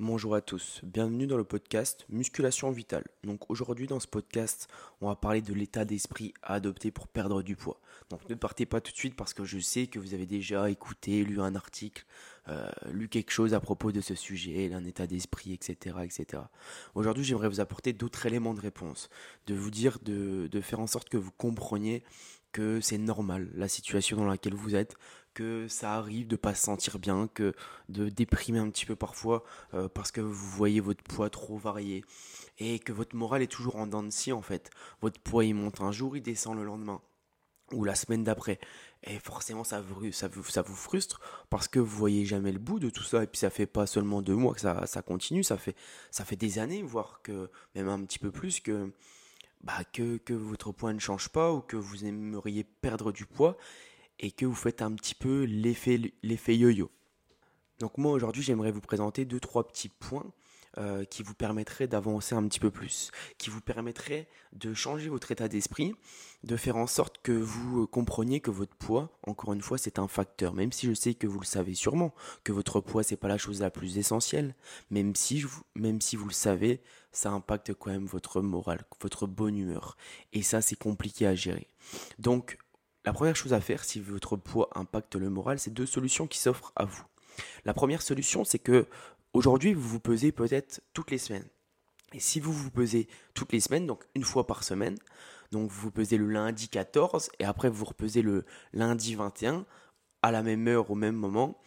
Bonjour à tous, bienvenue dans le podcast Musculation Vitale. Donc aujourd'hui dans ce podcast, on va parler de l'état d'esprit à adopter pour perdre du poids. Donc ne partez pas tout de suite parce que je sais que vous avez déjà écouté, lu un article, euh, lu quelque chose à propos de ce sujet, un état d'esprit, etc. etc. Aujourd'hui j'aimerais vous apporter d'autres éléments de réponse, de vous dire de faire en sorte que vous compreniez que c'est normal la situation dans laquelle vous êtes, que ça arrive de pas se sentir bien, que de déprimer un petit peu parfois euh, parce que vous voyez votre poids trop varié et que votre morale est toujours en dents de scie en fait. Votre poids il monte un jour, il descend le lendemain ou la semaine d'après. Et forcément ça vous, ça, vous, ça vous frustre parce que vous voyez jamais le bout de tout ça et puis ça fait pas seulement deux mois que ça, ça continue, ça fait, ça fait des années, voire que même un petit peu plus que bah, que, que votre poids ne change pas ou que vous aimeriez perdre du poids et que vous faites un petit peu l'effet yo-yo. Donc moi aujourd'hui j'aimerais vous présenter deux trois petits points euh, qui vous permettraient d'avancer un petit peu plus, qui vous permettraient de changer votre état d'esprit, de faire en sorte que vous euh, compreniez que votre poids, encore une fois, c'est un facteur, même si je sais que vous le savez sûrement, que votre poids c'est pas la chose la plus essentielle, même si, même si vous le savez, ça impacte quand même votre morale, votre bonne humeur, et ça c'est compliqué à gérer. Donc la première chose à faire si votre poids impacte le moral, c'est deux solutions qui s'offrent à vous. La première solution, c'est que Aujourd'hui, vous vous pesez peut-être toutes les semaines. Et si vous vous pesez toutes les semaines, donc une fois par semaine, donc vous vous pesez le lundi 14 et après vous repesez le lundi 21 à la même heure au même moment,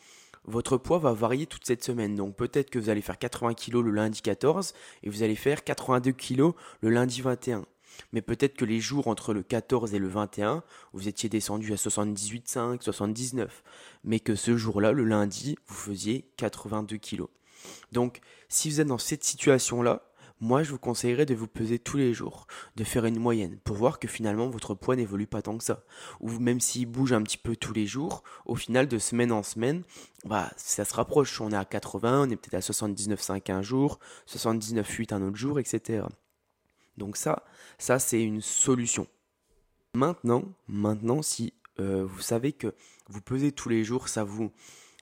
votre poids va varier toute cette semaine. Donc peut-être que vous allez faire 80 kg le lundi 14 et vous allez faire 82 kg le lundi 21. Mais peut-être que les jours entre le 14 et le 21, vous étiez descendu à 78,5, 79. Mais que ce jour-là, le lundi, vous faisiez 82 kg. Donc, si vous êtes dans cette situation-là, moi je vous conseillerais de vous peser tous les jours, de faire une moyenne pour voir que finalement votre poids n'évolue pas tant que ça. Ou même s'il bouge un petit peu tous les jours, au final de semaine en semaine, bah ça se rapproche. On est à 80, on est peut-être à 79,5 un jour, 79,8 un autre jour, etc. Donc ça, ça c'est une solution. Maintenant, maintenant si euh, vous savez que vous pesez tous les jours, ça vous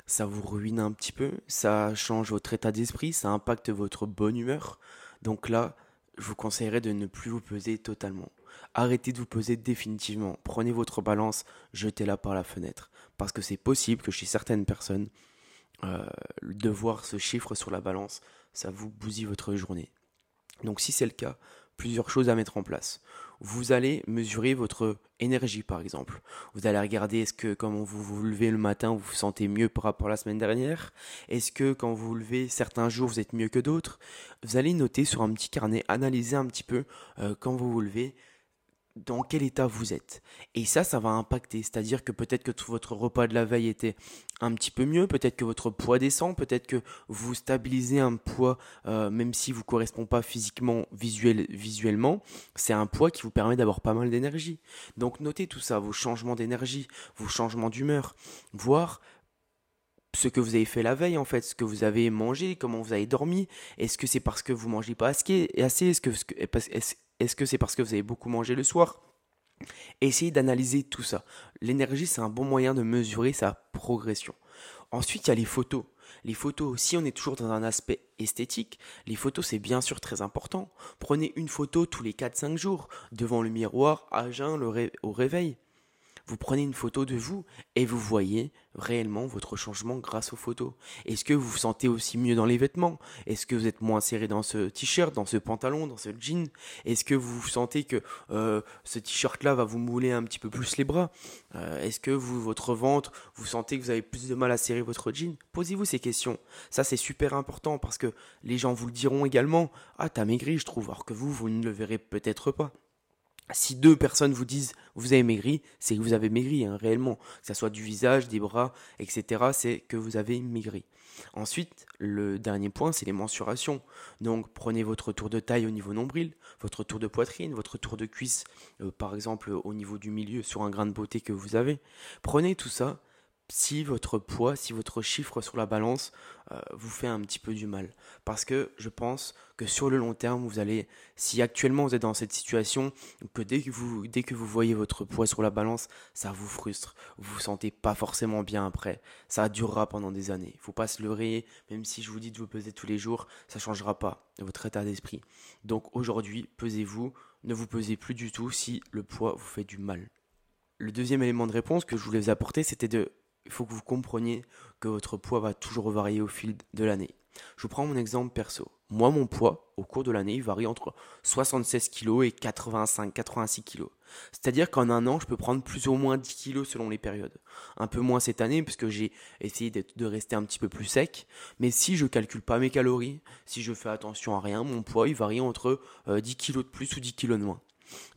ça vous ruine un petit peu, ça change votre état d'esprit, ça impacte votre bonne humeur. Donc là, je vous conseillerais de ne plus vous peser totalement. Arrêtez de vous peser définitivement. Prenez votre balance, jetez-la par la fenêtre. Parce que c'est possible que chez certaines personnes, euh, de voir ce chiffre sur la balance, ça vous bousille votre journée. Donc si c'est le cas, plusieurs choses à mettre en place. Vous allez mesurer votre énergie par exemple. Vous allez regarder est-ce que quand vous vous levez le matin, vous vous sentez mieux par rapport à la semaine dernière Est-ce que quand vous vous levez certains jours, vous êtes mieux que d'autres Vous allez noter sur un petit carnet, analyser un petit peu euh, quand vous vous levez dans quel état vous êtes. Et ça, ça va impacter. C'est-à-dire que peut-être que votre repas de la veille était un petit peu mieux, peut-être que votre poids descend, peut-être que vous stabilisez un poids, euh, même si vous ne correspond pas physiquement, visuel, visuellement, c'est un poids qui vous permet d'avoir pas mal d'énergie. Donc notez tout ça, vos changements d'énergie, vos changements d'humeur, voir ce que vous avez fait la veille en fait, ce que vous avez mangé, comment vous avez dormi, est-ce que c'est parce que vous mangez pas assez, est-ce que, est-ce que c'est parce que vous avez beaucoup mangé le soir? Essayez d'analyser tout ça. L'énergie, c'est un bon moyen de mesurer sa progression. Ensuite, il y a les photos. Les photos, si on est toujours dans un aspect esthétique, les photos c'est bien sûr très important. Prenez une photo tous les 4-5 jours, devant le miroir, à jeun, au réveil vous prenez une photo de vous et vous voyez réellement votre changement grâce aux photos. Est-ce que vous vous sentez aussi mieux dans les vêtements? Est-ce que vous êtes moins serré dans ce t-shirt, dans ce pantalon, dans ce jean? Est-ce que vous sentez que euh, ce t-shirt-là va vous mouler un petit peu plus les bras? Euh, Est-ce que vous, votre ventre, vous sentez que vous avez plus de mal à serrer votre jean? Posez-vous ces questions. Ça, c'est super important parce que les gens vous le diront également. Ah, t'as maigri, je trouve, alors que vous, vous ne le verrez peut-être pas si deux personnes vous disent vous avez maigri, c'est que vous avez maigri hein, réellement, que ce soit du visage, des bras, etc. C'est que vous avez maigri. Ensuite, le dernier point, c'est les mensurations. Donc, prenez votre tour de taille au niveau nombril, votre tour de poitrine, votre tour de cuisse, euh, par exemple au niveau du milieu sur un grain de beauté que vous avez. Prenez tout ça, si votre poids, si votre chiffre sur la balance euh, vous fait un petit peu du mal. Parce que je pense que sur le long terme, vous allez, si actuellement vous êtes dans cette situation, que dès que vous, dès que vous voyez votre poids sur la balance, ça vous frustre. Vous vous sentez pas forcément bien après. Ça durera pendant des années. Faut pas se leurrer, même si je vous dis de vous peser tous les jours, ça changera pas votre état d'esprit. Donc aujourd'hui, pesez-vous, ne vous pesez plus du tout si le poids vous fait du mal. Le deuxième élément de réponse que je voulais vous apporter, c'était de il faut que vous compreniez que votre poids va toujours varier au fil de l'année. Je vous prends mon exemple perso. Moi, mon poids, au cours de l'année, il varie entre 76 kg et 85-86 kg. C'est-à-dire qu'en un an, je peux prendre plus ou moins 10 kg selon les périodes. Un peu moins cette année, puisque j'ai essayé de rester un petit peu plus sec. Mais si je calcule pas mes calories, si je fais attention à rien, mon poids, il varie entre 10 euh, kg de plus ou 10 kg de moins.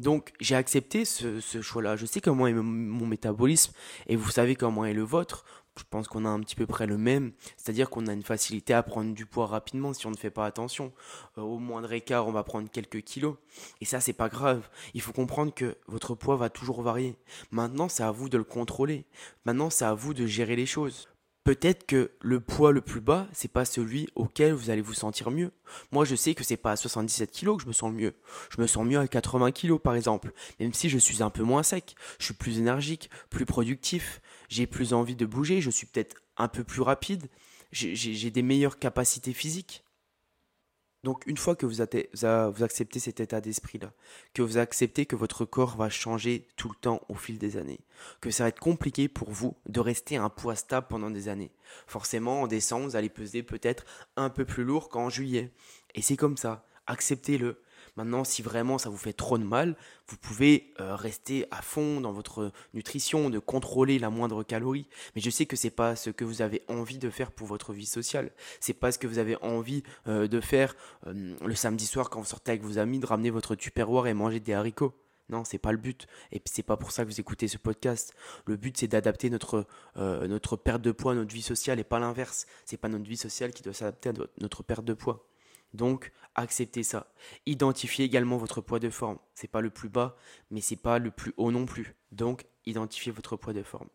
Donc j'ai accepté ce, choix-là. Je sais comment est mon métabolisme et vous savez comment est le vôtre. Je pense qu'on a un petit peu près le même, c'est-à-dire qu'on a une facilité à prendre du poids rapidement si on ne fait pas attention. Euh, au moindre écart, on va prendre quelques kilos. Et ça, c'est pas grave. Il faut comprendre que votre poids va toujours varier. Maintenant, c'est à vous de le contrôler. Maintenant, c'est à vous de gérer les choses. Peut-être que le poids le plus bas, c'est pas celui auquel vous allez vous sentir mieux. Moi, je sais que c'est pas à 77 kg que je me sens mieux. Je me sens mieux à 80 kg par exemple. Même si je suis un peu moins sec, je suis plus énergique, plus productif, j'ai plus envie de bouger, je suis peut-être un peu plus rapide, j'ai des meilleures capacités physiques. Donc une fois que vous, acceptez cet état d'esprit-là, que vous acceptez que votre corps va changer tout le temps au fil des années, que ça va être compliqué pour vous de rester un poids stable pendant des années. Forcément, en décembre, vous allez peser peut-être un peu plus lourd qu'en juillet. Et c'est comme ça, acceptez-le. Maintenant, si vraiment ça vous fait trop de mal, vous pouvez euh, rester à fond dans votre nutrition, de contrôler la moindre calorie. Mais je sais que c'est pas ce que vous avez envie de faire pour votre vie sociale. C'est pas ce que vous avez envie euh, de faire euh, le samedi soir quand vous sortez avec vos amis, de ramener votre tupperware et manger des haricots. Non, c'est pas le but. Et c'est pas pour ça que vous écoutez ce podcast. Le but, c'est d'adapter notre, notre perte de poids à notre vie sociale et pas l'inverse. C'est pas notre vie sociale qui doit s'adapter à notre perte de poids. Donc, acceptez ça. Identifiez également votre poids de forme. C'est pas le plus bas, mais c'est pas le plus haut non plus. Donc, identifiez votre poids de forme.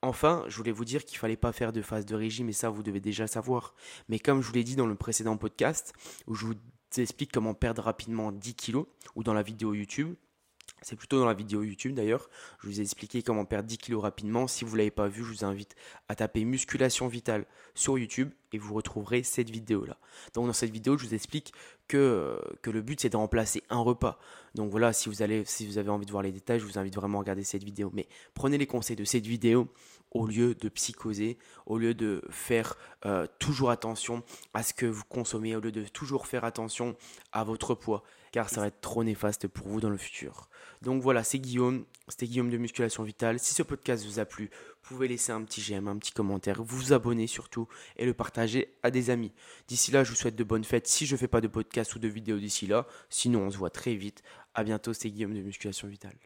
Enfin, je voulais vous dire qu'il fallait pas faire de phase de régime, et ça, vous devez déjà savoir. Mais comme je vous l'ai dit dans le précédent podcast, où je vous explique comment perdre rapidement 10 kilos, ou dans la vidéo YouTube, c'est plutôt dans la vidéo YouTube d'ailleurs. Je vous ai expliqué comment perdre 10 kilos rapidement. Si vous ne l'avez pas vu, je vous invite à taper musculation vitale sur YouTube et vous retrouverez cette vidéo là. Donc dans cette vidéo, je vous explique que, que le but c'est de remplacer un repas. Donc voilà, si vous, allez, si vous avez envie de voir les détails, je vous invite vraiment à regarder cette vidéo. Mais prenez les conseils de cette vidéo au lieu de psychoser, au lieu de faire euh, toujours attention à ce que vous consommez, au lieu de toujours faire attention à votre poids, car ça va être trop néfaste pour vous dans le futur. Donc voilà, c'est Guillaume, c'était Guillaume de Musculation Vitale. Si ce podcast vous a plu, vous pouvez laisser un petit j'aime, un petit commentaire, vous abonner surtout et le partager à des amis. D'ici là, je vous souhaite de bonnes fêtes si je ne fais pas de podcast ou de vidéo d'ici là. Sinon, on se voit très vite. À bientôt, c'est Guillaume de Musculation Vitale.